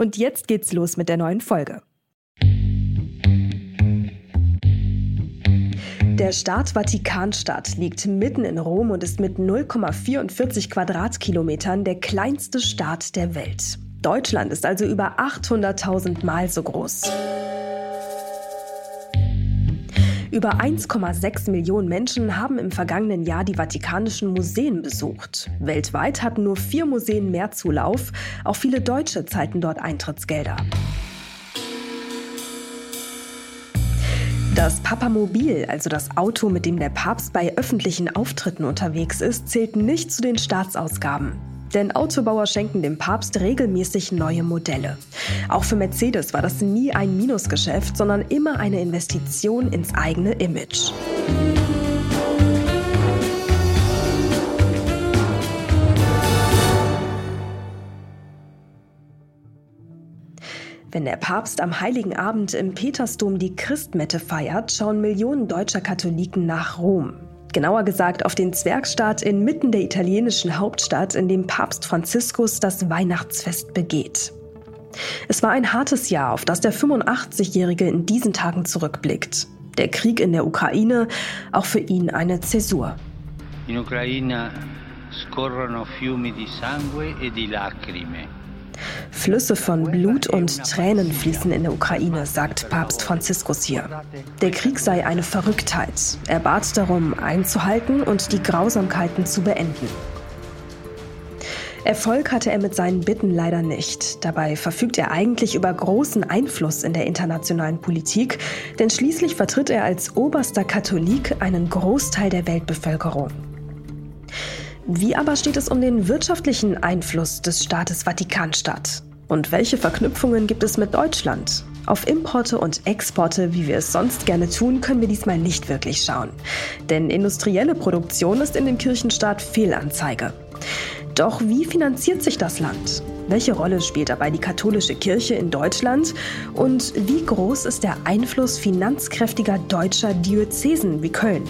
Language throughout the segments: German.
Und jetzt geht's los mit der neuen Folge. Der Staat Vatikanstadt liegt mitten in Rom und ist mit 0,44 Quadratkilometern der kleinste Staat der Welt. Deutschland ist also über 800.000 Mal so groß. Über 1,6 Millionen Menschen haben im vergangenen Jahr die Vatikanischen Museen besucht. Weltweit hatten nur vier Museen mehr Zulauf. Auch viele Deutsche zahlten dort Eintrittsgelder. Das Papamobil, also das Auto, mit dem der Papst bei öffentlichen Auftritten unterwegs ist, zählt nicht zu den Staatsausgaben. Denn Autobauer schenken dem Papst regelmäßig neue Modelle. Auch für Mercedes war das nie ein Minusgeschäft, sondern immer eine Investition ins eigene Image. Wenn der Papst am Heiligen Abend im Petersdom die Christmette feiert, schauen Millionen deutscher Katholiken nach Rom. Genauer gesagt auf den Zwergstaat inmitten der italienischen Hauptstadt, in dem Papst Franziskus das Weihnachtsfest begeht. Es war ein hartes Jahr, auf das der 85-Jährige in diesen Tagen zurückblickt. Der Krieg in der Ukraine, auch für ihn eine Zäsur. In Ukraine scorrono fiumi di sangue e di lacrime. Flüsse von Blut und Tränen fließen in der Ukraine, sagt Papst Franziskus hier. Der Krieg sei eine Verrücktheit. Er bat darum, einzuhalten und die Grausamkeiten zu beenden. Erfolg hatte er mit seinen Bitten leider nicht. Dabei verfügt er eigentlich über großen Einfluss in der internationalen Politik, denn schließlich vertritt er als oberster Katholik einen Großteil der Weltbevölkerung. Wie aber steht es um den wirtschaftlichen Einfluss des Staates Vatikanstadt? Und welche Verknüpfungen gibt es mit Deutschland? Auf Importe und Exporte, wie wir es sonst gerne tun, können wir diesmal nicht wirklich schauen. Denn industrielle Produktion ist in dem Kirchenstaat Fehlanzeige. Doch wie finanziert sich das Land? Welche Rolle spielt dabei die katholische Kirche in Deutschland? Und wie groß ist der Einfluss finanzkräftiger deutscher Diözesen wie Köln?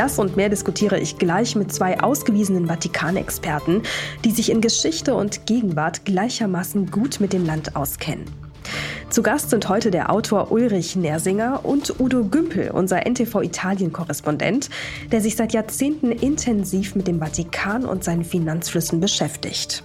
Das und mehr diskutiere ich gleich mit zwei ausgewiesenen Vatikanexperten, die sich in Geschichte und Gegenwart gleichermaßen gut mit dem Land auskennen. Zu Gast sind heute der Autor Ulrich Nersinger und Udo Gümpel, unser NTV Italien-Korrespondent, der sich seit Jahrzehnten intensiv mit dem Vatikan und seinen Finanzflüssen beschäftigt.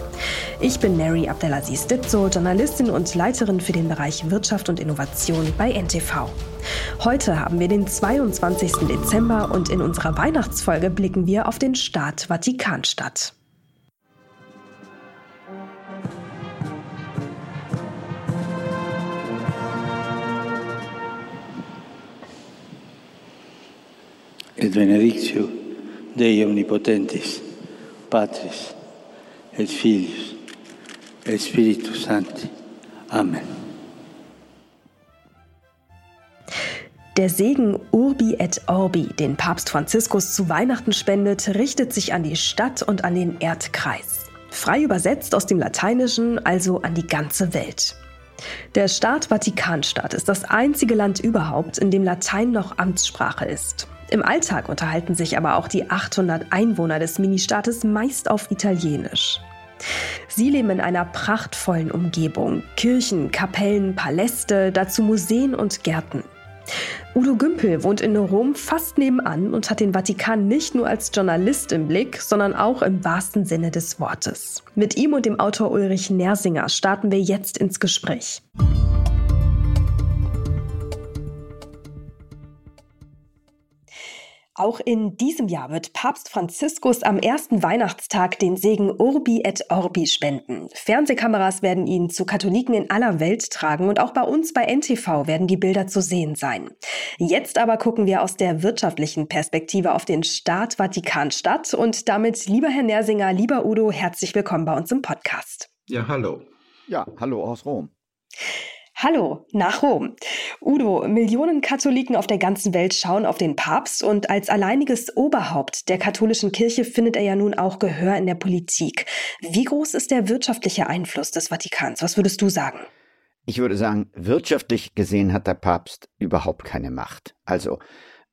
Ich bin Mary Abdelaziz Ditzo, Journalistin und Leiterin für den Bereich Wirtschaft und Innovation bei NTV. Heute haben wir den 22. Dezember und in unserer Weihnachtsfolge blicken wir auf den Staat Vatikanstadt. Et benedictio Dei Omnipotentis, Patris et Filius et Spiritus Sancti. Amen. Der Segen Urbi et Orbi, den Papst Franziskus zu Weihnachten spendet, richtet sich an die Stadt und an den Erdkreis. Frei übersetzt aus dem Lateinischen, also an die ganze Welt. Der Staat Vatikanstadt ist das einzige Land überhaupt, in dem Latein noch Amtssprache ist. Im Alltag unterhalten sich aber auch die 800 Einwohner des Ministaates meist auf Italienisch. Sie leben in einer prachtvollen Umgebung. Kirchen, Kapellen, Paläste, dazu Museen und Gärten. Udo Gümpel wohnt in Rom fast nebenan und hat den Vatikan nicht nur als Journalist im Blick, sondern auch im wahrsten Sinne des Wortes. Mit ihm und dem Autor Ulrich Nersinger starten wir jetzt ins Gespräch. Auch in diesem Jahr wird Papst Franziskus am ersten Weihnachtstag den Segen Urbi et Orbi spenden. Fernsehkameras werden ihn zu Katholiken in aller Welt tragen und auch bei uns bei NTV werden die Bilder zu sehen sein. Jetzt aber gucken wir aus der wirtschaftlichen Perspektive auf den Staat Vatikanstadt und damit, lieber Herr Nersinger, lieber Udo, herzlich willkommen bei uns im Podcast. Ja, hallo. Ja, hallo aus Rom. Hallo nach Rom. Udo, Millionen Katholiken auf der ganzen Welt schauen auf den Papst und als alleiniges Oberhaupt der katholischen Kirche findet er ja nun auch Gehör in der Politik. Wie groß ist der wirtschaftliche Einfluss des Vatikans? Was würdest du sagen? Ich würde sagen, wirtschaftlich gesehen hat der Papst überhaupt keine Macht. Also,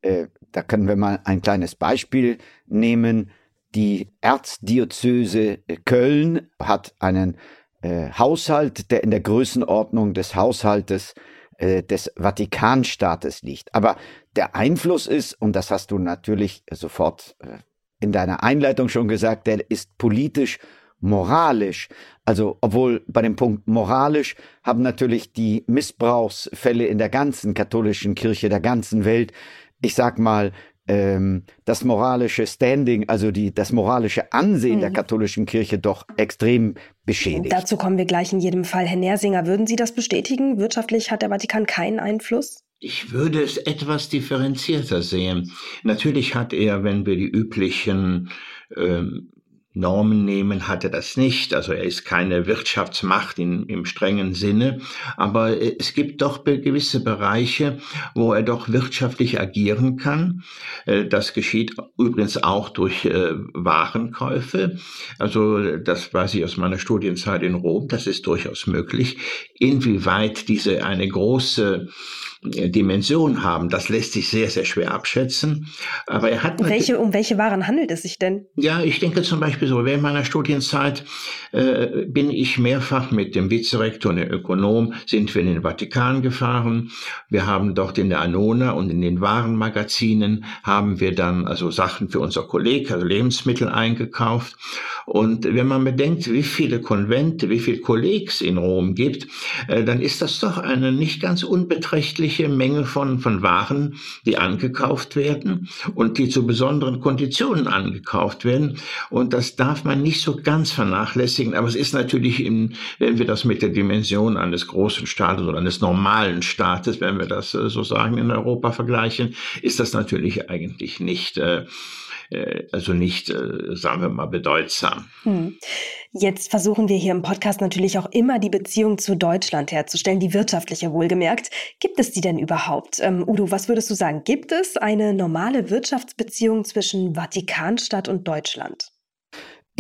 äh, da können wir mal ein kleines Beispiel nehmen. Die Erzdiözese Köln hat einen äh, Haushalt, der in der Größenordnung des Haushaltes äh, des Vatikanstaates liegt. Aber der Einfluss ist, und das hast du natürlich sofort äh, in deiner Einleitung schon gesagt, der ist politisch moralisch. Also, obwohl bei dem Punkt moralisch haben natürlich die Missbrauchsfälle in der ganzen katholischen Kirche, der ganzen Welt, ich sag mal, ähm, das moralische Standing, also die, das moralische Ansehen mhm. der katholischen Kirche doch extrem beschädigt. Dazu kommen wir gleich in jedem Fall. Herr Nersinger, würden Sie das bestätigen? Wirtschaftlich hat der Vatikan keinen Einfluss? Ich würde es etwas differenzierter sehen. Natürlich hat er, wenn wir die üblichen ähm, Normen nehmen, hat er das nicht. Also er ist keine Wirtschaftsmacht in, im strengen Sinne. Aber äh, es gibt doch gewisse Bereiche, wo er doch wirtschaftlich agieren kann. Äh, das geschieht übrigens auch durch äh, Warenkäufe. Also das weiß ich aus meiner Studienzeit in Rom. Das ist durchaus möglich. Inwieweit diese eine große Dimension haben. Das lässt sich sehr, sehr schwer abschätzen. Aber er hat. Welche, um welche Waren handelt es sich denn? Ja, ich denke zum Beispiel so, während meiner Studienzeit äh, bin ich mehrfach mit dem Vizerektor und dem Ökonom, sind wir in den Vatikan gefahren. Wir haben dort in der Anona und in den Warenmagazinen haben wir dann also Sachen für unser Kolleg, also Lebensmittel eingekauft. Und wenn man bedenkt, wie viele Konvente, wie viele Kollegs in Rom gibt, äh, dann ist das doch eine nicht ganz unbeträchtliche erhebliche Menge von, von Waren, die angekauft werden und die zu besonderen Konditionen angekauft werden. Und das darf man nicht so ganz vernachlässigen. Aber es ist natürlich, in, wenn wir das mit der Dimension eines großen Staates oder eines normalen Staates, wenn wir das äh, so sagen, in Europa vergleichen, ist das natürlich eigentlich nicht, äh, also nicht, äh, sagen wir mal, bedeutsam. Hm. Jetzt versuchen wir hier im Podcast natürlich auch immer die Beziehung zu Deutschland herzustellen, die wirtschaftliche wohlgemerkt. Gibt es die denn überhaupt? Ähm, Udo, was würdest du sagen? Gibt es eine normale Wirtschaftsbeziehung zwischen Vatikanstadt und Deutschland?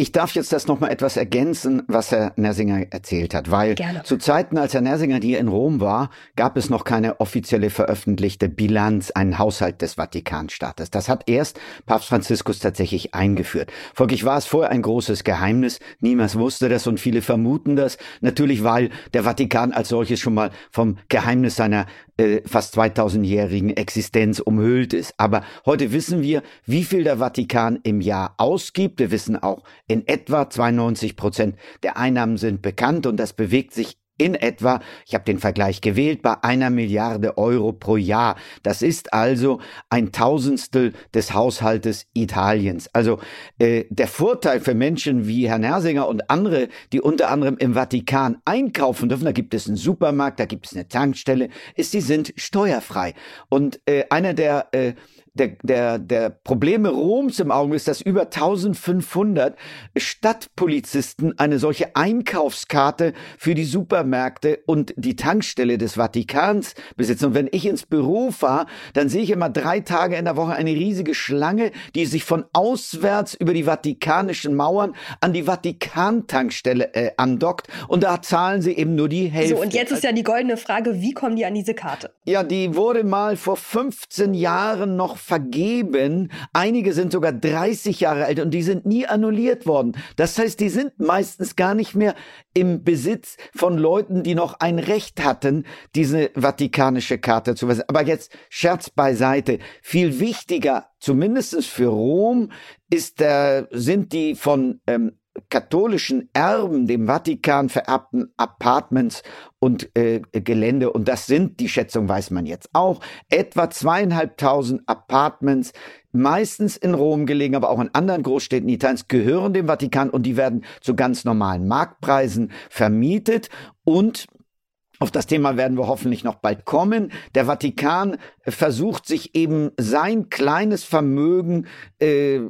Ich darf jetzt das nochmal etwas ergänzen, was Herr Nersinger erzählt hat, weil Gerne. zu Zeiten, als Herr Nersinger hier in Rom war, gab es noch keine offizielle veröffentlichte Bilanz, einen Haushalt des Vatikanstaates. Das hat erst Papst Franziskus tatsächlich eingeführt. Folglich war es vorher ein großes Geheimnis. Niemand wusste das und viele vermuten das. Natürlich, weil der Vatikan als solches schon mal vom Geheimnis seiner äh, fast 2000-jährigen Existenz umhüllt ist. Aber heute wissen wir, wie viel der Vatikan im Jahr ausgibt. Wir wissen auch, in etwa 92 Prozent der Einnahmen sind bekannt und das bewegt sich in etwa, ich habe den Vergleich gewählt, bei einer Milliarde Euro pro Jahr. Das ist also ein Tausendstel des Haushaltes Italiens. Also äh, der Vorteil für Menschen wie Herr Nersinger und andere, die unter anderem im Vatikan einkaufen dürfen, da gibt es einen Supermarkt, da gibt es eine Tankstelle, ist, die sind steuerfrei. Und äh, einer der äh, der, der, der Probleme Roms im Augenblick ist, dass über 1500 Stadtpolizisten eine solche Einkaufskarte für die Supermärkte und die Tankstelle des Vatikans besitzen. Und wenn ich ins Büro fahre, dann sehe ich immer drei Tage in der Woche eine riesige Schlange, die sich von auswärts über die vatikanischen Mauern an die Vatikan-Tankstelle äh, andockt. Und da zahlen sie eben nur die Hälfte. So, und jetzt ist ja die goldene Frage, wie kommen die an diese Karte? Ja, die wurde mal vor 15 Jahren noch vergeben. Einige sind sogar 30 Jahre alt und die sind nie annulliert worden. Das heißt, die sind meistens gar nicht mehr im Besitz von Leuten, die noch ein Recht hatten, diese vatikanische Karte zu versetzen. Aber jetzt Scherz beiseite. Viel wichtiger, zumindest für Rom, ist, äh, sind die von ähm, katholischen Erben, dem Vatikan vererbten Apartments und äh, Gelände. Und das sind, die Schätzung weiß man jetzt auch, etwa zweieinhalbtausend Apartments, meistens in Rom gelegen, aber auch in anderen Großstädten Italiens, gehören dem Vatikan und die werden zu ganz normalen Marktpreisen vermietet. Und auf das Thema werden wir hoffentlich noch bald kommen. Der Vatikan versucht sich eben sein kleines Vermögen äh,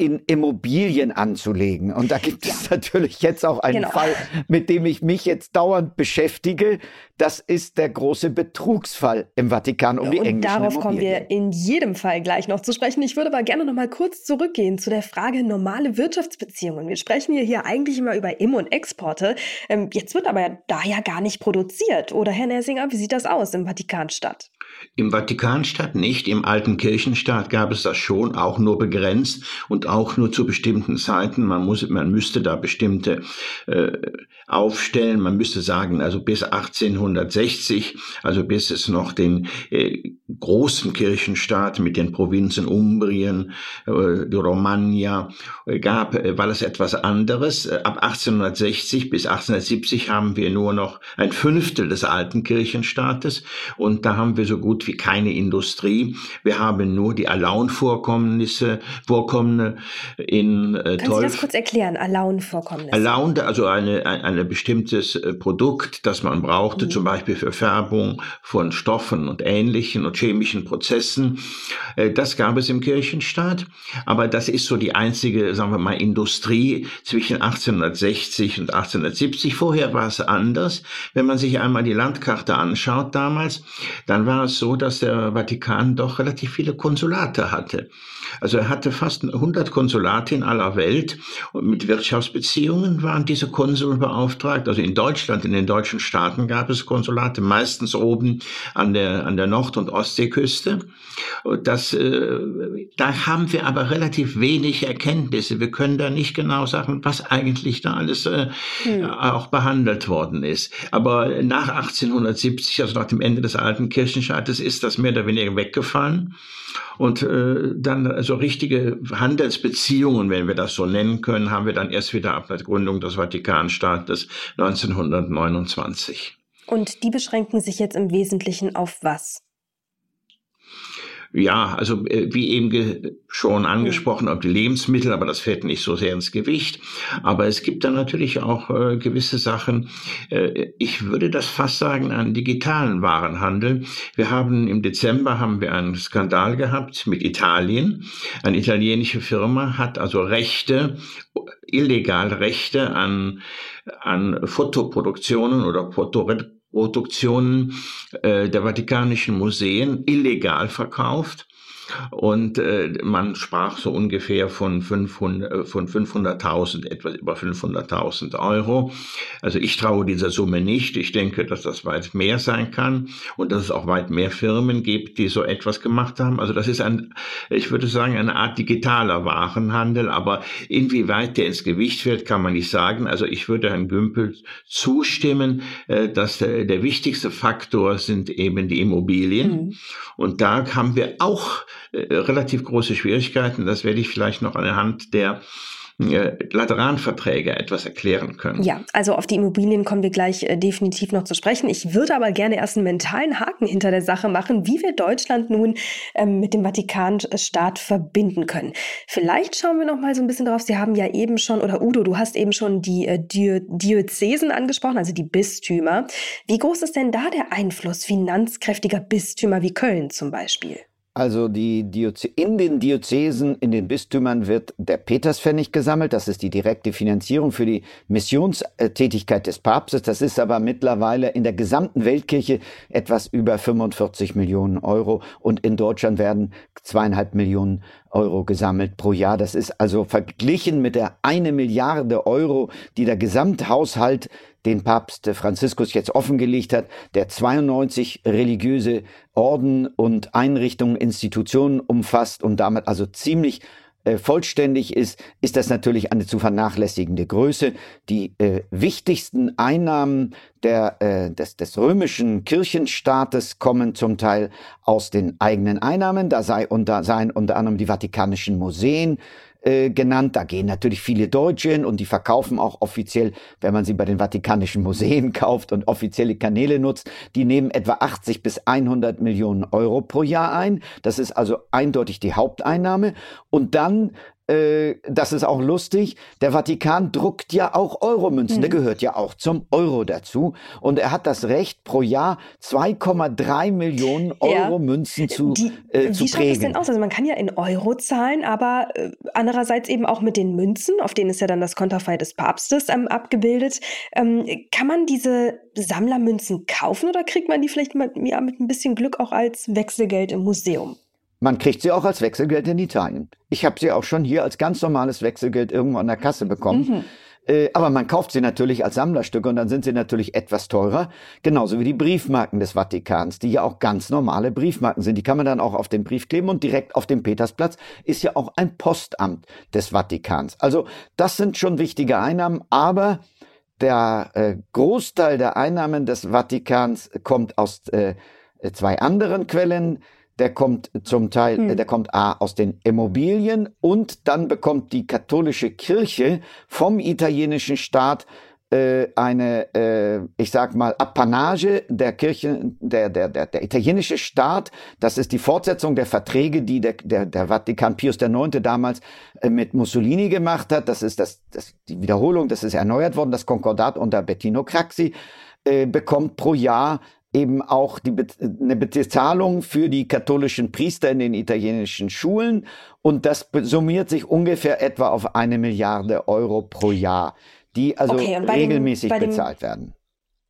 in Immobilien anzulegen. Und da gibt ja. es natürlich jetzt auch einen genau. Fall, mit dem ich mich jetzt dauernd beschäftige. Das ist der große Betrugsfall im Vatikan um ja, die englischen Und darauf kommen wir in jedem Fall gleich noch zu sprechen. Ich würde aber gerne noch mal kurz zurückgehen zu der Frage normale Wirtschaftsbeziehungen. Wir sprechen hier, hier eigentlich immer über Im- und Exporte. Ähm, jetzt wird aber da ja gar nicht produziert. Oder Herr Nersinger, wie sieht das aus im Vatikanstadt? Im Vatikanstaat nicht, im alten Kirchenstaat gab es das schon, auch nur begrenzt und auch nur zu bestimmten Zeiten. Man, muss, man müsste da bestimmte äh, aufstellen. Man müsste sagen, also bis 1860, also bis es noch den äh, großen Kirchenstaat mit den Provinzen Umbrien, äh, Romagna äh, gab, äh, war das etwas anderes. Äh, ab 1860 bis 1870 haben wir nur noch ein Fünftel des alten Kirchenstaates und da haben wir so gut wie keine Industrie. Wir haben nur die Alaun-Vorkommnisse, Vorkommnisse in äh, Können Sie das kurz erklären, Alaun-Vorkommnisse? Alaun, also eine, ein, ein bestimmtes äh, Produkt, das man brauchte, mhm. zum Beispiel für Färbung von Stoffen und ähnlichen und chemischen Prozessen. Äh, das gab es im Kirchenstaat, aber das ist so die einzige, sagen wir mal, Industrie zwischen 1860 und 1870. Vorher war es anders. Wenn man sich einmal die Landkarte anschaut damals, dann war es so, dass der Vatikan doch relativ viele Konsulate hatte. Also er hatte fast 100 Konsulate in aller Welt und mit Wirtschaftsbeziehungen waren diese Konsuln beauftragt. Also in Deutschland, in den deutschen Staaten gab es Konsulate, meistens oben an der, an der Nord- und Ostseeküste. Das, äh, da haben wir aber relativ wenig Erkenntnisse. Wir können da nicht genau sagen, was eigentlich da alles äh, hm. auch behandelt worden ist. Aber nach 1870, also nach dem Ende des alten Kirchenstaates, ist das mehr oder weniger weggefallen. Und äh, dann so also richtige Handelsbeziehungen, wenn wir das so nennen können, haben wir dann erst wieder ab der Gründung des Vatikanstaates 1929. Und die beschränken sich jetzt im Wesentlichen auf was? Ja, also äh, wie eben schon angesprochen, auf die Lebensmittel, aber das fällt nicht so sehr ins Gewicht. Aber es gibt dann natürlich auch äh, gewisse Sachen, äh, ich würde das fast sagen, einen digitalen Warenhandel. Wir haben im Dezember haben wir einen Skandal gehabt mit Italien. Eine italienische Firma hat also Rechte, illegal Rechte an, an Fotoproduktionen oder Fotoreportagen Produktionen äh, der Vatikanischen Museen illegal verkauft und äh, man sprach so ungefähr von 500, äh, von 500.000, etwas über 500.000 Euro. Also ich traue dieser Summe nicht. Ich denke, dass das weit mehr sein kann und dass es auch weit mehr Firmen gibt, die so etwas gemacht haben. Also das ist ein, ich würde sagen, eine Art digitaler Warenhandel, aber inwieweit der ins Gewicht fällt, kann man nicht sagen. Also ich würde Herrn Gümpel zustimmen, äh, dass der, der wichtigste Faktor sind eben die Immobilien. Mhm. Und da haben wir auch äh, relativ große Schwierigkeiten. Das werde ich vielleicht noch anhand der äh, Lateranverträge etwas erklären können. Ja, also auf die Immobilien kommen wir gleich äh, definitiv noch zu sprechen. Ich würde aber gerne erst einen mentalen Haken hinter der Sache machen, wie wir Deutschland nun ähm, mit dem Vatikanstaat verbinden können. Vielleicht schauen wir noch mal so ein bisschen drauf. Sie haben ja eben schon, oder Udo, du hast eben schon die äh, Diözesen angesprochen, also die Bistümer. Wie groß ist denn da der Einfluss finanzkräftiger Bistümer wie Köln zum Beispiel? Also die Dioze in den Diözesen, in den Bistümern wird der Peterspfennig gesammelt. Das ist die direkte Finanzierung für die Missionstätigkeit des Papstes. Das ist aber mittlerweile in der gesamten Weltkirche etwas über 45 Millionen Euro. Und in Deutschland werden zweieinhalb Millionen Euro gesammelt pro Jahr. Das ist also verglichen mit der eine Milliarde Euro, die der Gesamthaushalt den Papst Franziskus jetzt offengelegt hat, der 92 religiöse Orden und Einrichtungen, Institutionen umfasst und damit also ziemlich äh, vollständig ist, ist das natürlich eine zu vernachlässigende Größe. Die äh, wichtigsten Einnahmen der, äh, des, des römischen Kirchenstaates kommen zum Teil aus den eigenen Einnahmen. Da sei unter, seien unter anderem die Vatikanischen Museen, äh, genannt. Da gehen natürlich viele Deutsche hin und die verkaufen auch offiziell, wenn man sie bei den Vatikanischen Museen kauft und offizielle Kanäle nutzt, die nehmen etwa 80 bis 100 Millionen Euro pro Jahr ein. Das ist also eindeutig die Haupteinnahme. Und dann äh, das ist auch lustig, der Vatikan druckt ja auch Euromünzen, mhm. der gehört ja auch zum Euro dazu. Und er hat das Recht, pro Jahr 2,3 Millionen Euro-Münzen zu, die, äh, zu wie prägen. Wie schaut das denn aus? Also man kann ja in Euro zahlen, aber äh, andererseits eben auch mit den Münzen, auf denen ist ja dann das Konterfei des Papstes ähm, abgebildet. Ähm, kann man diese Sammlermünzen kaufen oder kriegt man die vielleicht mit, ja, mit ein bisschen Glück auch als Wechselgeld im Museum? Man kriegt sie auch als Wechselgeld in Italien. Ich habe sie auch schon hier als ganz normales Wechselgeld irgendwo an der Kasse bekommen. Mhm. Äh, aber man kauft sie natürlich als Sammlerstücke und dann sind sie natürlich etwas teurer. Genauso wie die Briefmarken des Vatikans, die ja auch ganz normale Briefmarken sind. Die kann man dann auch auf den Brief kleben und direkt auf dem Petersplatz ist ja auch ein Postamt des Vatikans. Also das sind schon wichtige Einnahmen, aber der äh, Großteil der Einnahmen des Vatikans kommt aus äh, zwei anderen Quellen der kommt zum Teil, hm. der kommt A aus den Immobilien und dann bekommt die katholische Kirche vom italienischen Staat äh, eine, äh, ich sag mal, Apanage der Kirche, der, der, der, der italienische Staat, das ist die Fortsetzung der Verträge, die der, der, der Vatikan Pius IX. damals äh, mit Mussolini gemacht hat. Das ist das, das, die Wiederholung, das ist erneuert worden, das Konkordat unter Bettino Craxi äh, bekommt pro Jahr eben auch die Be eine Bezahlung für die katholischen Priester in den italienischen Schulen und das summiert sich ungefähr etwa auf eine Milliarde Euro pro Jahr, die also okay, regelmäßig dem, bezahlt werden.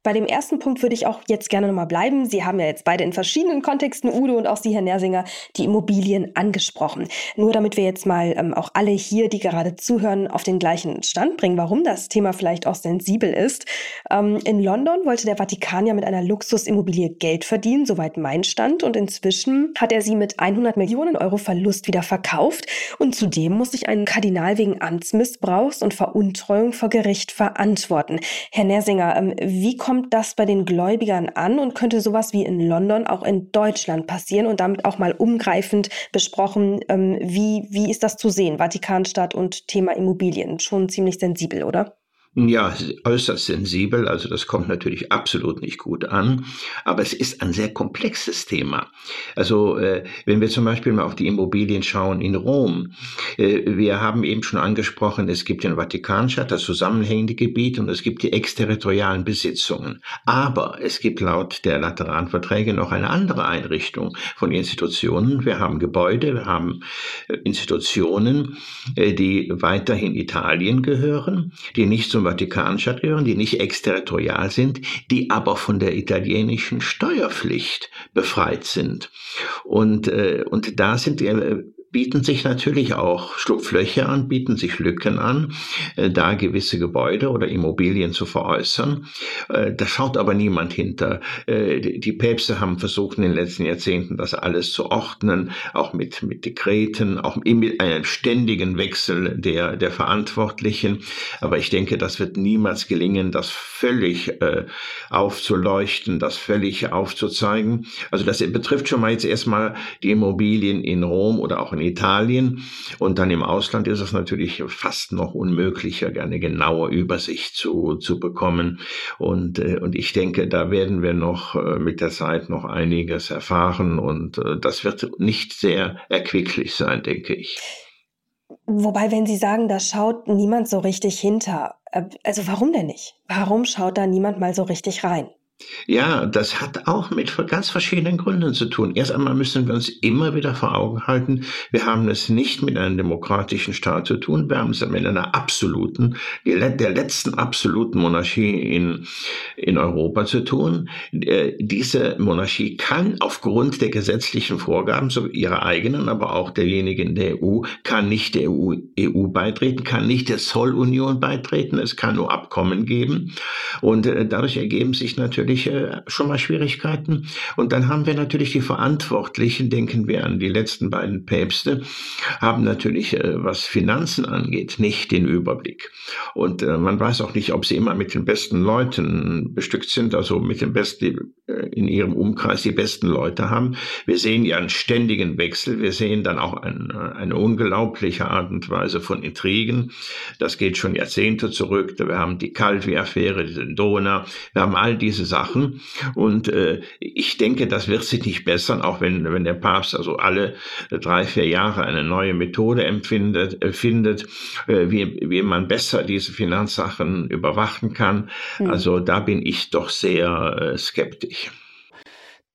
Bei dem ersten Punkt würde ich auch jetzt gerne nochmal bleiben. Sie haben ja jetzt beide in verschiedenen Kontexten, Udo und auch Sie, Herr Nersinger, die Immobilien angesprochen. Nur damit wir jetzt mal ähm, auch alle hier, die gerade zuhören, auf den gleichen Stand bringen, warum das Thema vielleicht auch sensibel ist. Ähm, in London wollte der Vatikan ja mit einer Luxusimmobilie Geld verdienen, soweit mein Stand. Und inzwischen hat er sie mit 100 Millionen Euro Verlust wieder verkauft. Und zudem muss sich ein Kardinal wegen Amtsmissbrauchs und Veruntreuung vor Gericht verantworten. Herr Nersinger, ähm, wie kommt kommt das bei den Gläubigern an und könnte sowas wie in London auch in Deutschland passieren und damit auch mal umgreifend besprochen, ähm, wie, wie ist das zu sehen, Vatikanstadt und Thema Immobilien? Schon ziemlich sensibel, oder? Ja, äußerst sensibel, also das kommt natürlich absolut nicht gut an, aber es ist ein sehr komplexes Thema. Also äh, wenn wir zum Beispiel mal auf die Immobilien schauen in Rom, äh, wir haben eben schon angesprochen, es gibt den Vatikanstadt, das zusammenhängende Gebiet und es gibt die exterritorialen Besitzungen. Aber es gibt laut der Lateranverträge noch eine andere Einrichtung von Institutionen. Wir haben Gebäude, wir haben äh, Institutionen, äh, die weiterhin Italien gehören, die nicht zum zum Vatikanstaat gehören, die nicht exterritorial sind, die aber von der italienischen Steuerpflicht befreit sind. Und, äh, und da sind äh, bieten sich natürlich auch Schlupflöcher an, bieten sich Lücken an, äh, da gewisse Gebäude oder Immobilien zu veräußern. Äh, da schaut aber niemand hinter. Äh, die Päpste haben versucht in den letzten Jahrzehnten das alles zu ordnen, auch mit, mit Dekreten, auch mit einem ständigen Wechsel der, der Verantwortlichen. Aber ich denke, das wird niemals gelingen, das völlig aufzuleuchten, das völlig aufzuzeigen. Also das betrifft schon mal jetzt erstmal die Immobilien in Rom oder auch in Italien. Und dann im Ausland ist es natürlich fast noch unmöglicher, eine genaue Übersicht zu, zu bekommen. Und, äh, und ich denke, da werden wir noch äh, mit der Zeit noch einiges erfahren. Und äh, das wird nicht sehr erquicklich sein, denke ich. Wobei, wenn Sie sagen, da schaut niemand so richtig hinter, also warum denn nicht? Warum schaut da niemand mal so richtig rein? Ja, das hat auch mit ganz verschiedenen Gründen zu tun. Erst einmal müssen wir uns immer wieder vor Augen halten, wir haben es nicht mit einem demokratischen Staat zu tun, wir haben es mit einer absoluten, der letzten absoluten Monarchie in, in Europa zu tun. Äh, diese Monarchie kann aufgrund der gesetzlichen Vorgaben, so ihrer eigenen, aber auch derjenigen der EU, kann nicht der EU, EU beitreten, kann nicht der Zollunion beitreten, es kann nur Abkommen geben. Und äh, dadurch ergeben sich natürlich natürlich äh, schon mal Schwierigkeiten. Und dann haben wir natürlich die Verantwortlichen, denken wir an die letzten beiden Päpste, haben natürlich, äh, was Finanzen angeht, nicht den Überblick. Und äh, man weiß auch nicht, ob sie immer mit den besten Leuten bestückt sind, also mit den besten in ihrem Umkreis die besten Leute haben. Wir sehen ja einen ständigen Wechsel. Wir sehen dann auch ein, eine unglaubliche Art und Weise von Intrigen. Das geht schon Jahrzehnte zurück. Wir haben die Calvi-Affäre, die Donau. Wir haben all diese Sachen. Und äh, ich denke, das wird sich nicht bessern, auch wenn, wenn der Papst also alle drei, vier Jahre eine neue Methode empfindet, äh, findet, äh, wie, wie man besser diese Finanzsachen überwachen kann. Mhm. Also da bin ich doch sehr äh, skeptisch.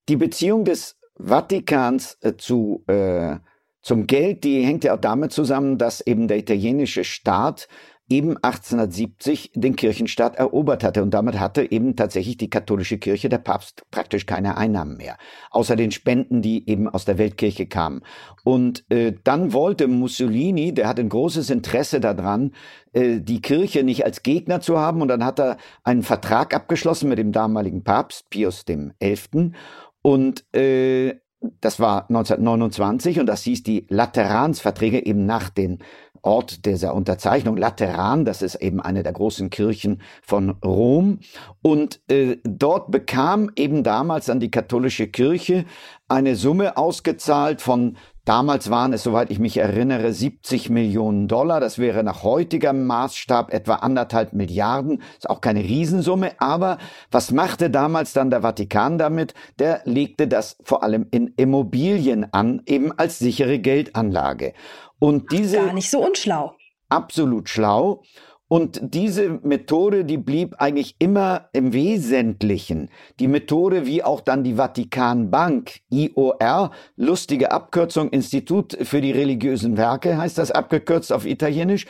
Die Beziehung des Vatikans äh, zu, äh, zum Geld, die hängt ja auch damit zusammen, dass eben der italienische Staat eben 1870 den Kirchenstaat erobert hatte und damit hatte eben tatsächlich die katholische Kirche, der Papst, praktisch keine Einnahmen mehr, außer den Spenden, die eben aus der Weltkirche kamen. Und äh, dann wollte Mussolini, der hat ein großes Interesse daran, äh, die Kirche nicht als Gegner zu haben und dann hat er einen Vertrag abgeschlossen mit dem damaligen Papst Pius XI. Und äh, das war 1929 und das hieß die Lateransverträge eben nach den Ort dieser Unterzeichnung, Lateran, das ist eben eine der großen Kirchen von Rom. Und äh, dort bekam eben damals an die katholische Kirche eine Summe ausgezahlt von Damals waren es, soweit ich mich erinnere, 70 Millionen Dollar. Das wäre nach heutigem Maßstab etwa anderthalb Milliarden. Ist auch keine Riesensumme. Aber was machte damals dann der Vatikan damit? Der legte das vor allem in Immobilien an, eben als sichere Geldanlage. Und diese. Gar nicht so unschlau. Absolut schlau. Und diese Methode, die blieb eigentlich immer im Wesentlichen die Methode, wie auch dann die Vatikanbank, IOR, lustige Abkürzung, Institut für die religiösen Werke, heißt das abgekürzt auf Italienisch.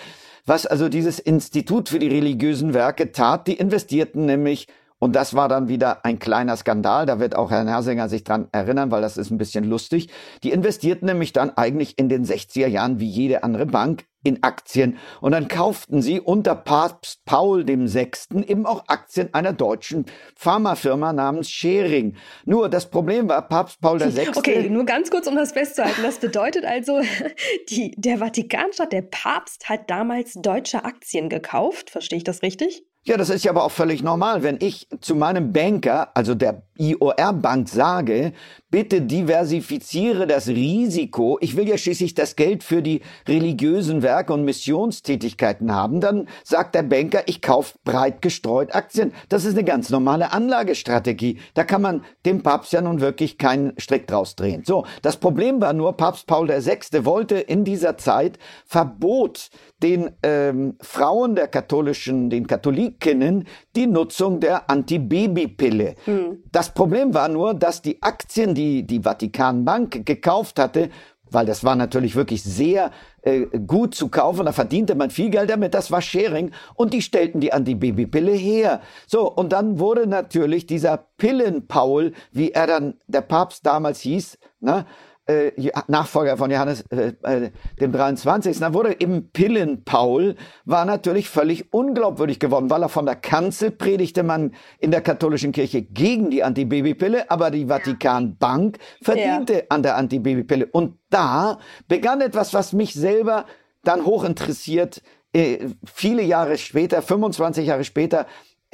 Was also dieses Institut für die religiösen Werke tat, die investierten nämlich und das war dann wieder ein kleiner Skandal. Da wird auch Herr Nersinger sich dran erinnern, weil das ist ein bisschen lustig. Die investierten nämlich dann eigentlich in den 60er Jahren wie jede andere Bank in Aktien. Und dann kauften sie unter Papst Paul dem Sechsten eben auch Aktien einer deutschen Pharmafirma namens Schering. Nur das Problem war, Papst Paul der Sechste. Okay, nur ganz kurz, um das festzuhalten. Das bedeutet also, die, der Vatikanstaat, der Papst hat damals deutsche Aktien gekauft. Verstehe ich das richtig? Ja, das ist ja aber auch völlig normal. Wenn ich zu meinem Banker, also der IOR-Bank, sage, bitte diversifiziere das Risiko, ich will ja schließlich das Geld für die religiösen Werke und Missionstätigkeiten haben, dann sagt der Banker, ich kaufe breit gestreut Aktien. Das ist eine ganz normale Anlagestrategie. Da kann man dem Papst ja nun wirklich keinen Strick draus drehen. So, das Problem war nur, Papst Paul VI. wollte in dieser Zeit Verbot den ähm, Frauen der katholischen, den Katholikinnen die Nutzung der Antibabypille. Hm. Das Problem war nur, dass die Aktien, die die Vatikanbank gekauft hatte, weil das war natürlich wirklich sehr äh, gut zu kaufen, da verdiente man viel Geld damit, das war Sharing und die stellten die Antibabypille her. So, und dann wurde natürlich dieser Pillenpaul, wie er dann der Papst damals hieß, ne, äh, Nachfolger von Johannes äh, äh, dem 23. Da wurde eben Pillen-Paul, war natürlich völlig unglaubwürdig geworden, weil er von der Kanzel predigte man in der katholischen Kirche gegen die Antibabypille, aber die Vatikanbank verdiente ja. an der Antibabypille. Und da begann etwas, was mich selber dann hoch interessiert, äh, viele Jahre später, 25 Jahre später,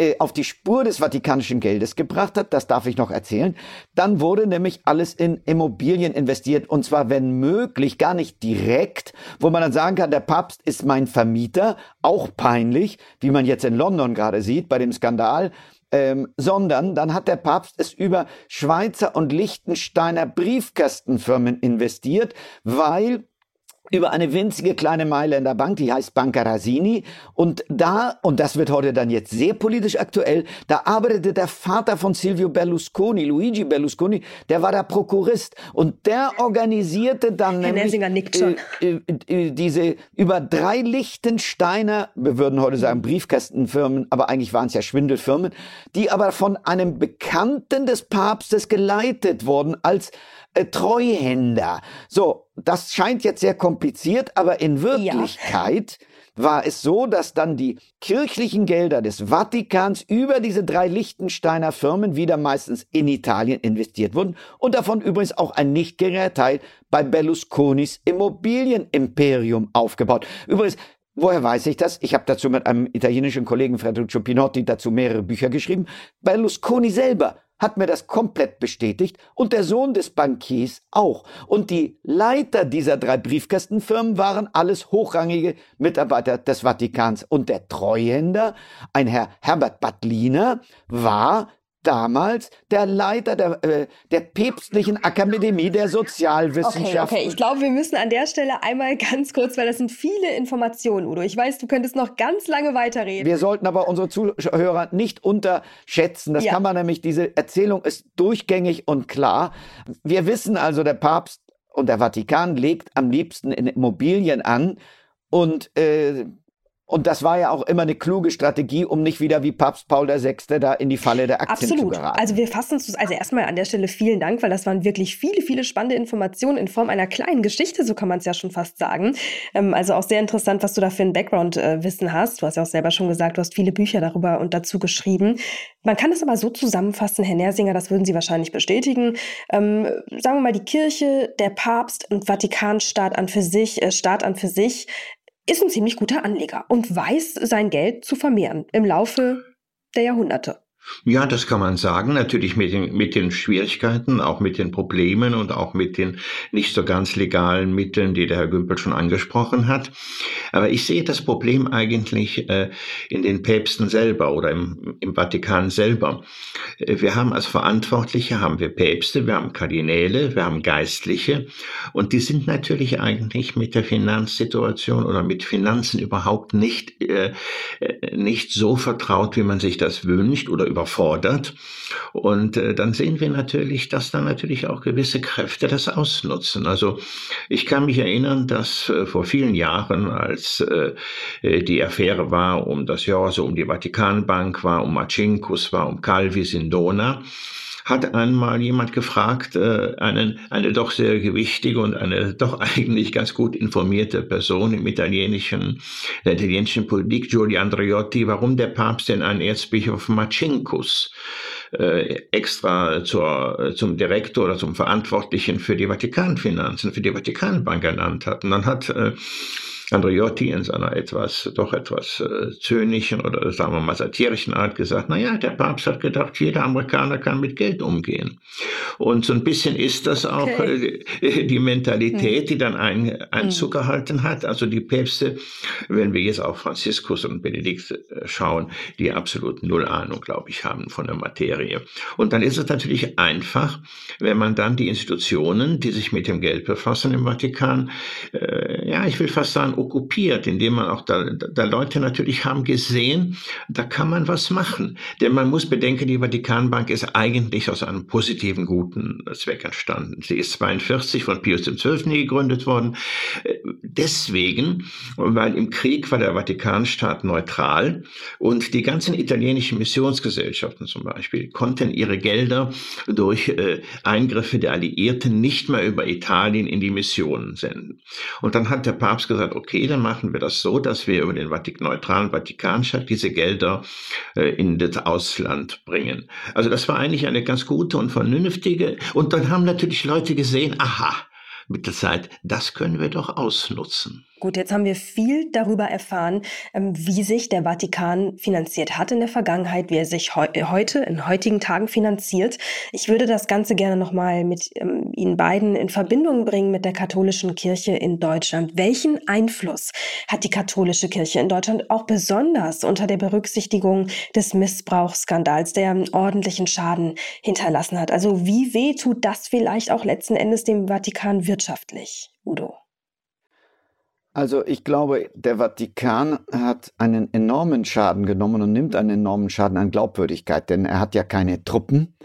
äh, auf die Spur des vatikanischen Geldes gebracht hat, das darf ich noch erzählen. Dann wurde nämlich alles in Immobilien investiert und zwar, wenn möglich, gar nicht direkt, wo man dann sagen kann, der Papst ist mein Vermieter, auch peinlich, wie man jetzt in London gerade sieht bei dem Skandal. Ähm, sondern dann hat der Papst es über Schweizer und Liechtensteiner Briefkastenfirmen investiert, weil über eine winzige kleine Mailänder Bank, die heißt Banca Rasini. Und da, und das wird heute dann jetzt sehr politisch aktuell, da arbeitete der Vater von Silvio Berlusconi, Luigi Berlusconi, der war der Prokurist. Und der organisierte dann Herr nämlich. Äh, äh, äh, diese über drei Lichtensteiner, wir würden heute sagen Briefkastenfirmen, aber eigentlich waren es ja Schwindelfirmen, die aber von einem Bekannten des Papstes geleitet wurden als äh, Treuhänder. So, das scheint jetzt sehr kompliziert, aber in Wirklichkeit ja war es so, dass dann die kirchlichen Gelder des Vatikans über diese drei Liechtensteiner Firmen wieder meistens in Italien investiert wurden und davon übrigens auch ein nicht geringer Teil bei Berlusconis Immobilienimperium aufgebaut. Übrigens, Woher weiß ich das? Ich habe dazu mit einem italienischen Kollegen Federico Pinotti dazu mehrere Bücher geschrieben. Berlusconi selber hat mir das komplett bestätigt und der Sohn des Bankiers auch. Und die Leiter dieser drei Briefkastenfirmen waren alles hochrangige Mitarbeiter des Vatikans. Und der Treuhänder, ein Herr Herbert Badliner, war damals der Leiter der, äh, der päpstlichen Akademie der Sozialwissenschaften. Okay, okay, ich glaube, wir müssen an der Stelle einmal ganz kurz, weil das sind viele Informationen, Udo. Ich weiß, du könntest noch ganz lange weiterreden. Wir sollten aber unsere Zuhörer nicht unterschätzen. Das ja. kann man nämlich, diese Erzählung ist durchgängig und klar. Wir wissen also, der Papst und der Vatikan legt am liebsten in Immobilien an und äh, und das war ja auch immer eine kluge Strategie, um nicht wieder wie Papst Paul VI. da in die Falle der Aktien Absolut. zu geraten. Also wir fassen uns, also erstmal an der Stelle vielen Dank, weil das waren wirklich viele, viele spannende Informationen in Form einer kleinen Geschichte, so kann man es ja schon fast sagen. Ähm, also auch sehr interessant, was du da für ein Background-Wissen äh, hast. Du hast ja auch selber schon gesagt, du hast viele Bücher darüber und dazu geschrieben. Man kann es aber so zusammenfassen, Herr Nersinger, das würden Sie wahrscheinlich bestätigen. Ähm, sagen wir mal, die Kirche, der Papst und Vatikanstaat an für sich, äh, Staat an für sich ist ein ziemlich guter Anleger und weiß, sein Geld zu vermehren im Laufe der Jahrhunderte. Ja, das kann man sagen. Natürlich mit den, mit den Schwierigkeiten, auch mit den Problemen und auch mit den nicht so ganz legalen Mitteln, die der Herr Gümpel schon angesprochen hat. Aber ich sehe das Problem eigentlich äh, in den Päpsten selber oder im, im Vatikan selber. Äh, wir haben als Verantwortliche, haben wir Päpste, wir haben Kardinäle, wir haben Geistliche und die sind natürlich eigentlich mit der Finanzsituation oder mit Finanzen überhaupt nicht, äh, äh nicht so vertraut, wie man sich das wünscht oder überfordert. Und äh, dann sehen wir natürlich, dass dann natürlich auch gewisse Kräfte das ausnutzen. Also ich kann mich erinnern, dass äh, vor vielen Jahren, als äh, äh die Affäre war um das Jahr, so um die Vatikanbank war, um Macinkus war, um Calvi Sindona, hat einmal jemand gefragt, äh, einen, eine doch sehr gewichtige und eine doch eigentlich ganz gut informierte Person im italienischen, der italienischen Politik, Giulio Andreotti, warum der Papst denn einen Erzbischof Macinkus äh, extra zur, zum Direktor oder zum Verantwortlichen für die Vatikanfinanzen, für die Vatikanbank ernannt hat. Und dann hat äh, Andreotti in seiner etwas, doch etwas äh, zynischen oder sagen wir mal satirischen Art gesagt, na ja, der Papst hat gedacht, jeder Amerikaner kann mit Geld umgehen. Und so ein bisschen ist das auch okay. äh, die Mentalität, die dann ein, Einzug hm. gehalten hat. Also die Päpste, wenn wir jetzt auf Franziskus und Benedikt äh, schauen, die absolut null Ahnung, glaube ich, haben von der Materie. Und dann ist es natürlich einfach, wenn man dann die Institutionen, die sich mit dem Geld befassen im Vatikan, äh, ja, ich will fast sagen, okkupiert, indem man auch da, da Leute natürlich haben gesehen, da kann man was machen. Denn man muss bedenken, die Vatikanbank ist eigentlich aus einem positiven, guten Zweck entstanden. Sie ist 42 von Pius XII. gegründet worden. Deswegen, weil im Krieg war der Vatikanstaat neutral und die ganzen italienischen Missionsgesellschaften zum Beispiel konnten ihre Gelder durch äh, Eingriffe der Alliierten nicht mehr über Italien in die Missionen senden. Und dann hat der Papst gesagt, okay, dann machen wir das so, dass wir über den neutralen Vatikanstaat diese Gelder äh, in das Ausland bringen. Also das war eigentlich eine ganz gute und vernünftige. Und dann haben natürlich Leute gesehen, aha, mit der Zeit, das können wir doch ausnutzen. Gut, jetzt haben wir viel darüber erfahren, ähm, wie sich der Vatikan finanziert hat in der Vergangenheit, wie er sich heu heute, in heutigen Tagen finanziert. Ich würde das Ganze gerne nochmal mit ähm, Ihnen beiden in Verbindung bringen mit der katholischen Kirche in Deutschland. Welchen Einfluss hat die katholische Kirche in Deutschland auch besonders unter der Berücksichtigung des Missbrauchsskandals, der einen ordentlichen Schaden hinterlassen hat? Also wie weh tut das vielleicht auch letzten Endes dem Vatikan wirtschaftlich, Udo? Also ich glaube, der Vatikan hat einen enormen Schaden genommen und nimmt einen enormen Schaden an Glaubwürdigkeit, denn er hat ja keine Truppen,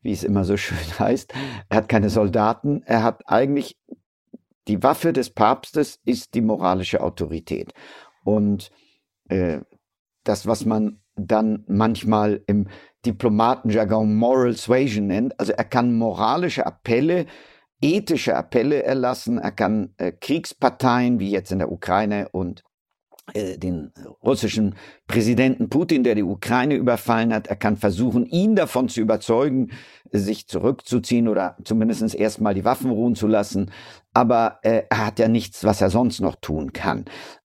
wie es immer so schön heißt. Er hat keine Soldaten. Er hat eigentlich die Waffe des Papstes ist die moralische Autorität. Und äh, das, was man dann manchmal im Diplomatenjargon Moral Suasion nennt, also er kann moralische Appelle ethische Appelle erlassen, er kann äh, Kriegsparteien wie jetzt in der Ukraine und äh, den russischen Präsidenten Putin, der die Ukraine überfallen hat. Er kann versuchen, ihn davon zu überzeugen, sich zurückzuziehen oder zumindest erstmal die Waffen ruhen zu lassen. Aber äh, er hat ja nichts, was er sonst noch tun kann.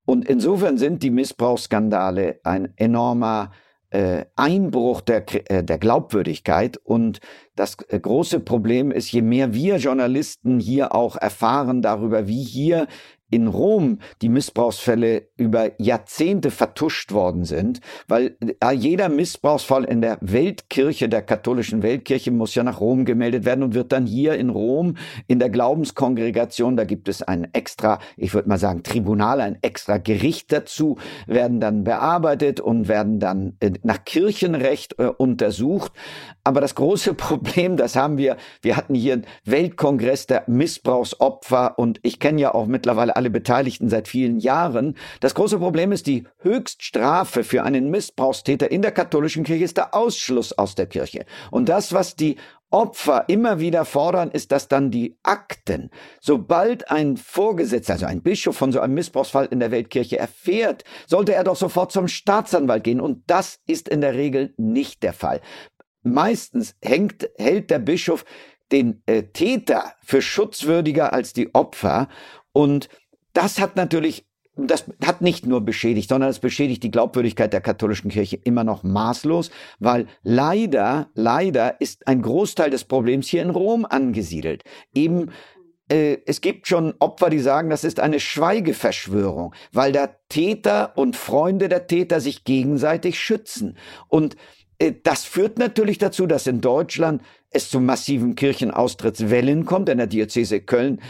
Und insofern sind die Missbrauchsskandale ein enormer äh, Einbruch der, äh, der Glaubwürdigkeit. Und das äh, große Problem ist, je mehr wir Journalisten hier auch erfahren darüber, wie hier in Rom die Missbrauchsfälle über Jahrzehnte vertuscht worden sind, weil äh, jeder Missbrauchsfall in der Weltkirche, der katholischen Weltkirche, muss ja nach Rom gemeldet werden und wird dann hier in Rom in der Glaubenskongregation, da gibt es ein extra, ich würde mal sagen, Tribunal, ein extra Gericht dazu, werden dann bearbeitet und werden dann äh, nach Kirchenrecht äh, untersucht. Aber das große Problem, das haben wir, wir hatten hier einen Weltkongress der Missbrauchsopfer und ich kenne ja auch mittlerweile alle Beteiligten seit vielen Jahren. Das große Problem ist, die Höchststrafe für einen Missbrauchstäter in der katholischen Kirche ist der Ausschluss aus der Kirche. Und das, was die Opfer immer wieder fordern, ist, dass dann die Akten, sobald ein Vorgesetzter, also ein Bischof von so einem Missbrauchsfall in der Weltkirche erfährt, sollte er doch sofort zum Staatsanwalt gehen. Und das ist in der Regel nicht der Fall. Meistens hängt, hält der Bischof den äh, Täter für schutzwürdiger als die Opfer. Und das hat natürlich das hat nicht nur beschädigt, sondern es beschädigt die Glaubwürdigkeit der katholischen Kirche immer noch maßlos, weil leider, leider ist ein Großteil des Problems hier in Rom angesiedelt. Eben äh, es gibt schon Opfer, die sagen, das ist eine Schweigeverschwörung, weil der Täter und Freunde der Täter sich gegenseitig schützen. Und äh, das führt natürlich dazu, dass in Deutschland es zu massiven Kirchenaustrittswellen kommt. In der Diözese Köln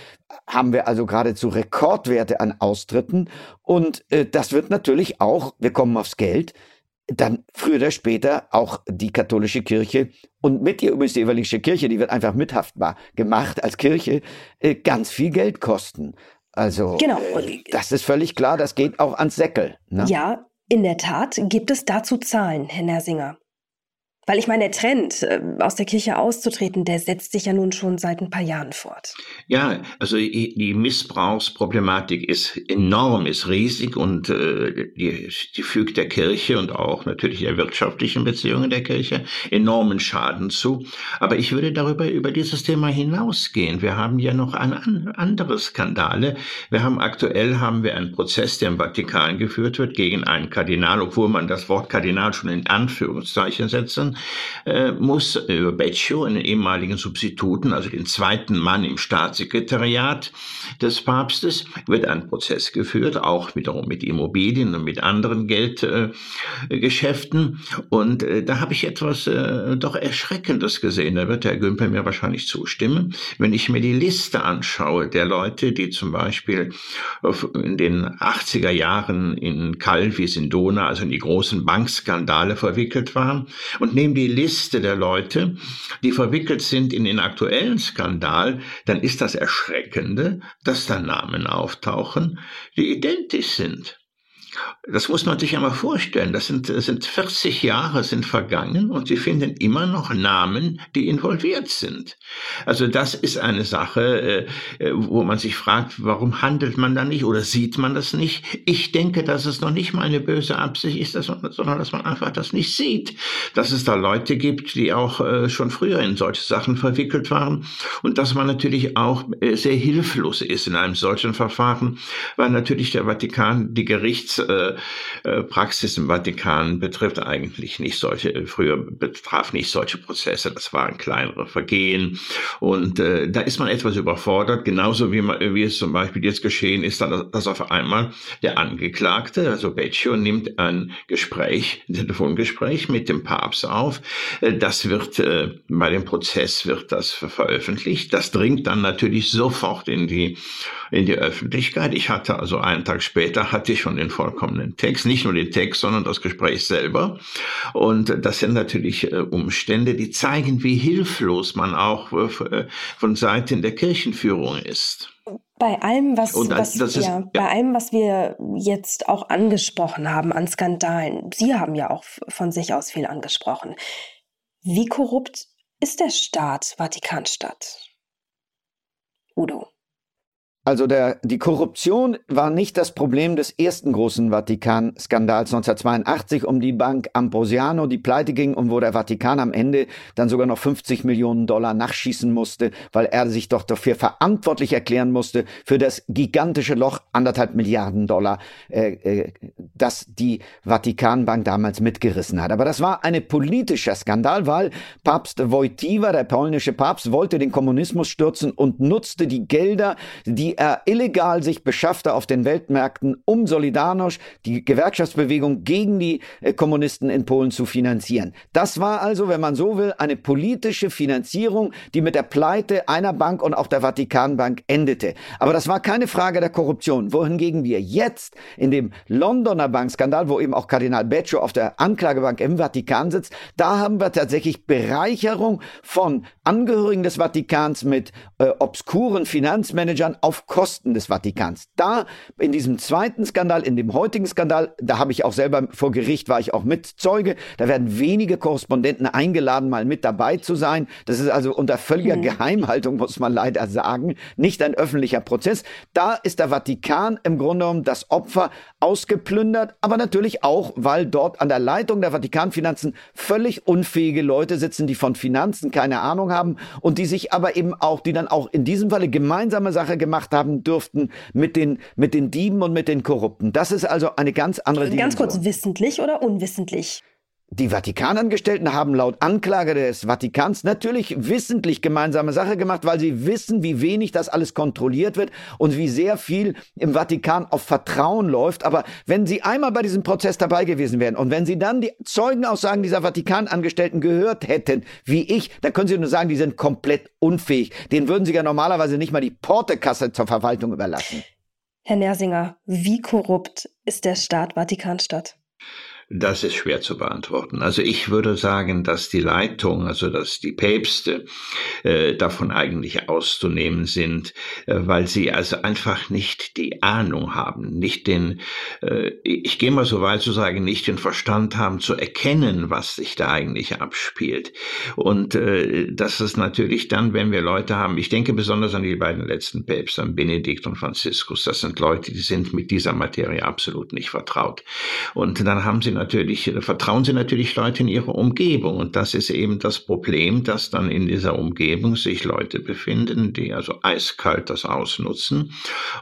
haben wir also geradezu Rekordwerte an Austritten. Und äh, das wird natürlich auch, wir kommen aufs Geld, dann früher oder später auch die katholische Kirche und mit ihr übrigens die evangelische Kirche, die wird einfach mithaftbar gemacht als Kirche, äh, ganz viel Geld kosten. Also genau. Äh, das ist völlig klar, das geht auch ans Säckel. Ne? Ja, in der Tat gibt es dazu Zahlen, Herr Nersinger. Weil ich meine, der Trend, äh, aus der Kirche auszutreten, der setzt sich ja nun schon seit ein paar Jahren fort. Ja, also die Missbrauchsproblematik ist enorm, ist riesig und äh, die, die fügt der Kirche und auch natürlich der wirtschaftlichen Beziehungen der Kirche enormen Schaden zu. Aber ich würde darüber über dieses Thema hinausgehen. Wir haben ja noch ein, andere Skandale. Wir haben aktuell haben wir einen Prozess, der im Vatikan geführt wird gegen einen Kardinal, obwohl man das Wort Kardinal schon in Anführungszeichen setzen äh, muss über Beccio, einen ehemaligen Substituten, also den zweiten Mann im Staatssekretariat des Papstes, wird ein Prozess geführt, auch wiederum mit Immobilien und mit anderen Geldgeschäften. Äh, und äh, da habe ich etwas äh, doch Erschreckendes gesehen. Da wird Herr Gümpel mir wahrscheinlich zustimmen. Wenn ich mir die Liste anschaue der Leute, die zum Beispiel in den 80er Jahren in Calvi, Sindona, also in die großen Bankskandale verwickelt waren und nehme die Liste der Leute, die verwickelt sind in den aktuellen Skandal, dann ist das Erschreckende, dass da Namen auftauchen, die identisch sind. Das muss man sich einmal vorstellen. Das sind, das sind 40 Jahre sind vergangen und sie finden immer noch Namen, die involviert sind. Also das ist eine Sache, äh, wo man sich fragt, warum handelt man da nicht oder sieht man das nicht? Ich denke, dass es noch nicht mal eine böse Absicht ist, sondern dass man einfach das nicht sieht. Dass es da Leute gibt, die auch äh, schon früher in solche Sachen verwickelt waren und dass man natürlich auch äh, sehr hilflos ist in einem solchen Verfahren, weil natürlich der Vatikan die Gerichts äh, äh, Praxis im Vatikan betrifft eigentlich nicht solche, äh, früher betraf nicht solche Prozesse, das waren kleinere Vergehen. Und äh, da ist man etwas überfordert, genauso wie, man, wie es zum Beispiel jetzt geschehen ist, dass auf einmal der Angeklagte, also Beccio, nimmt ein Gespräch, ein Telefongespräch mit dem Papst auf, das wird äh, bei dem Prozess wird das veröffentlicht, das dringt dann natürlich sofort in die in die Öffentlichkeit. Ich hatte also einen Tag später hatte ich schon den vollkommenen Text, nicht nur den Text, sondern das Gespräch selber. Und das sind natürlich äh, Umstände, die zeigen, wie hilflos man auch äh, von Seiten der Kirchenführung ist. Bei allem, was, das, was ist, ja, ja. bei allem, was wir jetzt auch angesprochen haben an Skandalen, Sie haben ja auch von sich aus viel angesprochen. Wie korrupt ist der Staat Vatikanstadt? Udo. Also der, die Korruption war nicht das Problem des ersten großen Vatikan-Skandals 1982 um die Bank Ambrosiano, die pleite ging und wo der Vatikan am Ende dann sogar noch 50 Millionen Dollar nachschießen musste, weil er sich doch dafür verantwortlich erklären musste für das gigantische Loch anderthalb Milliarden Dollar, äh, äh, das die Vatikanbank damals mitgerissen hat. Aber das war ein politischer Skandal, weil Papst Wojtyła, der polnische Papst, wollte den Kommunismus stürzen und nutzte die Gelder, die er illegal sich beschaffte auf den Weltmärkten, um Solidarność, die Gewerkschaftsbewegung gegen die äh, Kommunisten in Polen zu finanzieren. Das war also, wenn man so will, eine politische Finanzierung, die mit der Pleite einer Bank und auch der Vatikanbank endete. Aber das war keine Frage der Korruption. Wohingegen wir jetzt in dem Londoner Bankskandal, wo eben auch Kardinal Beccio auf der Anklagebank im Vatikan sitzt, da haben wir tatsächlich Bereicherung von Angehörigen des Vatikans mit äh, obskuren Finanzmanagern auf Kosten des Vatikans. Da in diesem zweiten Skandal, in dem heutigen Skandal, da habe ich auch selber vor Gericht, war ich auch mit Zeuge, da werden wenige Korrespondenten eingeladen, mal mit dabei zu sein. Das ist also unter völliger mhm. Geheimhaltung, muss man leider sagen, nicht ein öffentlicher Prozess. Da ist der Vatikan im Grunde genommen das Opfer ausgeplündert, aber natürlich auch, weil dort an der Leitung der Vatikanfinanzen völlig unfähige Leute sitzen, die von Finanzen keine Ahnung haben und die sich aber eben auch, die dann auch in diesem Falle gemeinsame Sache gemacht haben dürften mit den, mit den Dieben und mit den Korrupten. Das ist also eine ganz andere Dimension. Ganz kurz, wissentlich oder unwissentlich? Die Vatikanangestellten haben laut Anklage des Vatikans natürlich wissentlich gemeinsame Sache gemacht, weil sie wissen, wie wenig das alles kontrolliert wird und wie sehr viel im Vatikan auf Vertrauen läuft. Aber wenn sie einmal bei diesem Prozess dabei gewesen wären und wenn sie dann die Zeugenaussagen dieser Vatikanangestellten gehört hätten, wie ich, dann können sie nur sagen, die sind komplett unfähig. Den würden sie ja normalerweise nicht mal die Portekasse zur Verwaltung überlassen. Herr Nersinger, wie korrupt ist der Staat Vatikanstadt? Das ist schwer zu beantworten. Also ich würde sagen, dass die Leitung, also dass die Päpste äh, davon eigentlich auszunehmen sind, äh, weil sie also einfach nicht die Ahnung haben, nicht den, äh, ich gehe mal so weit zu sagen, nicht den Verstand haben zu erkennen, was sich da eigentlich abspielt. Und äh, das ist natürlich dann, wenn wir Leute haben, ich denke besonders an die beiden letzten Päpste, an Benedikt und Franziskus, das sind Leute, die sind mit dieser Materie absolut nicht vertraut. Und dann haben sie natürlich, vertrauen sie natürlich Leute in ihrer Umgebung. Und das ist eben das Problem, dass dann in dieser Umgebung sich Leute befinden, die also eiskalt das ausnutzen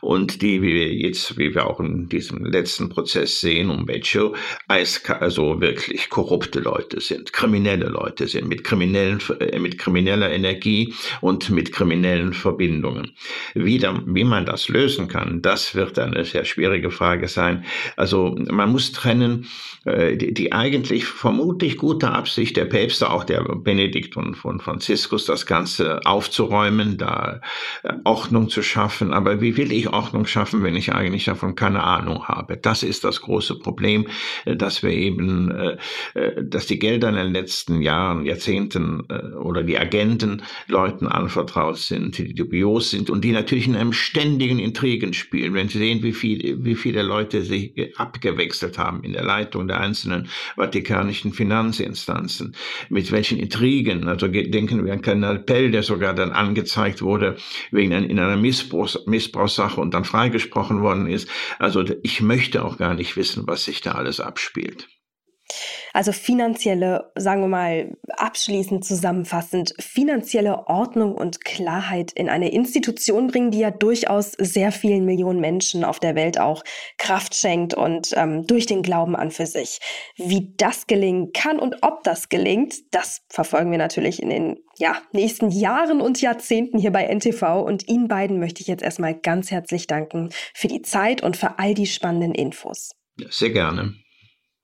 und die, wie wir jetzt, wie wir auch in diesem letzten Prozess sehen, um Beccio, also wirklich korrupte Leute sind, kriminelle Leute sind, mit kriminellen, äh, mit krimineller Energie und mit kriminellen Verbindungen. Wie, dann, wie man das lösen kann, das wird eine sehr schwierige Frage sein. Also man muss trennen, äh, die, die eigentlich vermutlich gute Absicht der Päpste, auch der Benedikt und von Franziskus, das Ganze aufzuräumen, da äh, Ordnung zu schaffen. Aber wie will ich Ordnung schaffen, wenn ich eigentlich davon keine Ahnung habe? Das ist das große Problem, äh, dass wir eben, dass die Gelder in den letzten Jahren, Jahrzehnten oder die Agenten Leuten anvertraut sind, die dubios sind und die natürlich in einem ständigen Intrigen spielen. Wenn Sie sehen, wie, viel, wie viele Leute sich abgewechselt haben in der Leitung der einzelnen vatikanischen Finanzinstanzen, mit welchen Intrigen, also denken wir an Kardinal Pell, der sogar dann angezeigt wurde wegen ein, in einer Missbrauchs, Missbrauchssache und dann freigesprochen worden ist. Also ich möchte auch gar nicht wissen, was sich da alles abspielt. Also finanzielle, sagen wir mal, abschließend zusammenfassend, finanzielle Ordnung und Klarheit in eine Institution bringen, die ja durchaus sehr vielen Millionen Menschen auf der Welt auch Kraft schenkt und ähm, durch den Glauben an für sich. Wie das gelingen kann und ob das gelingt, das verfolgen wir natürlich in den ja, nächsten Jahren und Jahrzehnten hier bei NTV. Und Ihnen beiden möchte ich jetzt erstmal ganz herzlich danken für die Zeit und für all die spannenden Infos. Sehr gerne.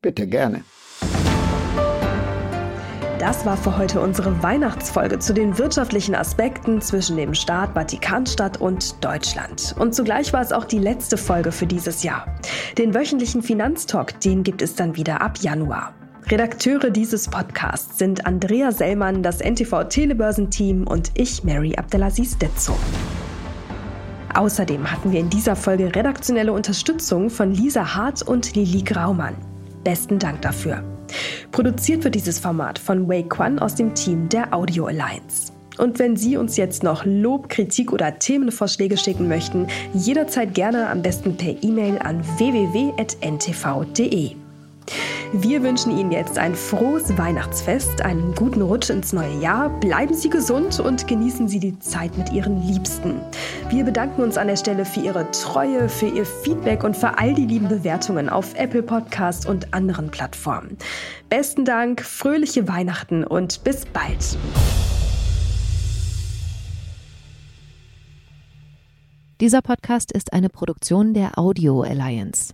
Bitte gerne. Das war für heute unsere Weihnachtsfolge zu den wirtschaftlichen Aspekten zwischen dem Staat Vatikanstadt und Deutschland. Und zugleich war es auch die letzte Folge für dieses Jahr. Den wöchentlichen Finanztalk, den gibt es dann wieder ab Januar. Redakteure dieses Podcasts sind Andrea Sellmann, das NTV Telebörsenteam und ich, Mary Abdelaziz Detzo. Außerdem hatten wir in dieser Folge redaktionelle Unterstützung von Lisa Hart und Lili Graumann. Besten Dank dafür. Produziert wird dieses Format von Wei Quan aus dem Team der Audio Alliance. Und wenn Sie uns jetzt noch Lob, Kritik oder Themenvorschläge schicken möchten, jederzeit gerne am besten per E-Mail an www.ntv.de. Wir wünschen Ihnen jetzt ein frohes Weihnachtsfest, einen guten Rutsch ins neue Jahr. Bleiben Sie gesund und genießen Sie die Zeit mit Ihren Liebsten. Wir bedanken uns an der Stelle für Ihre Treue, für Ihr Feedback und für all die lieben Bewertungen auf Apple Podcast und anderen Plattformen. Besten Dank, fröhliche Weihnachten und bis bald. Dieser Podcast ist eine Produktion der Audio Alliance.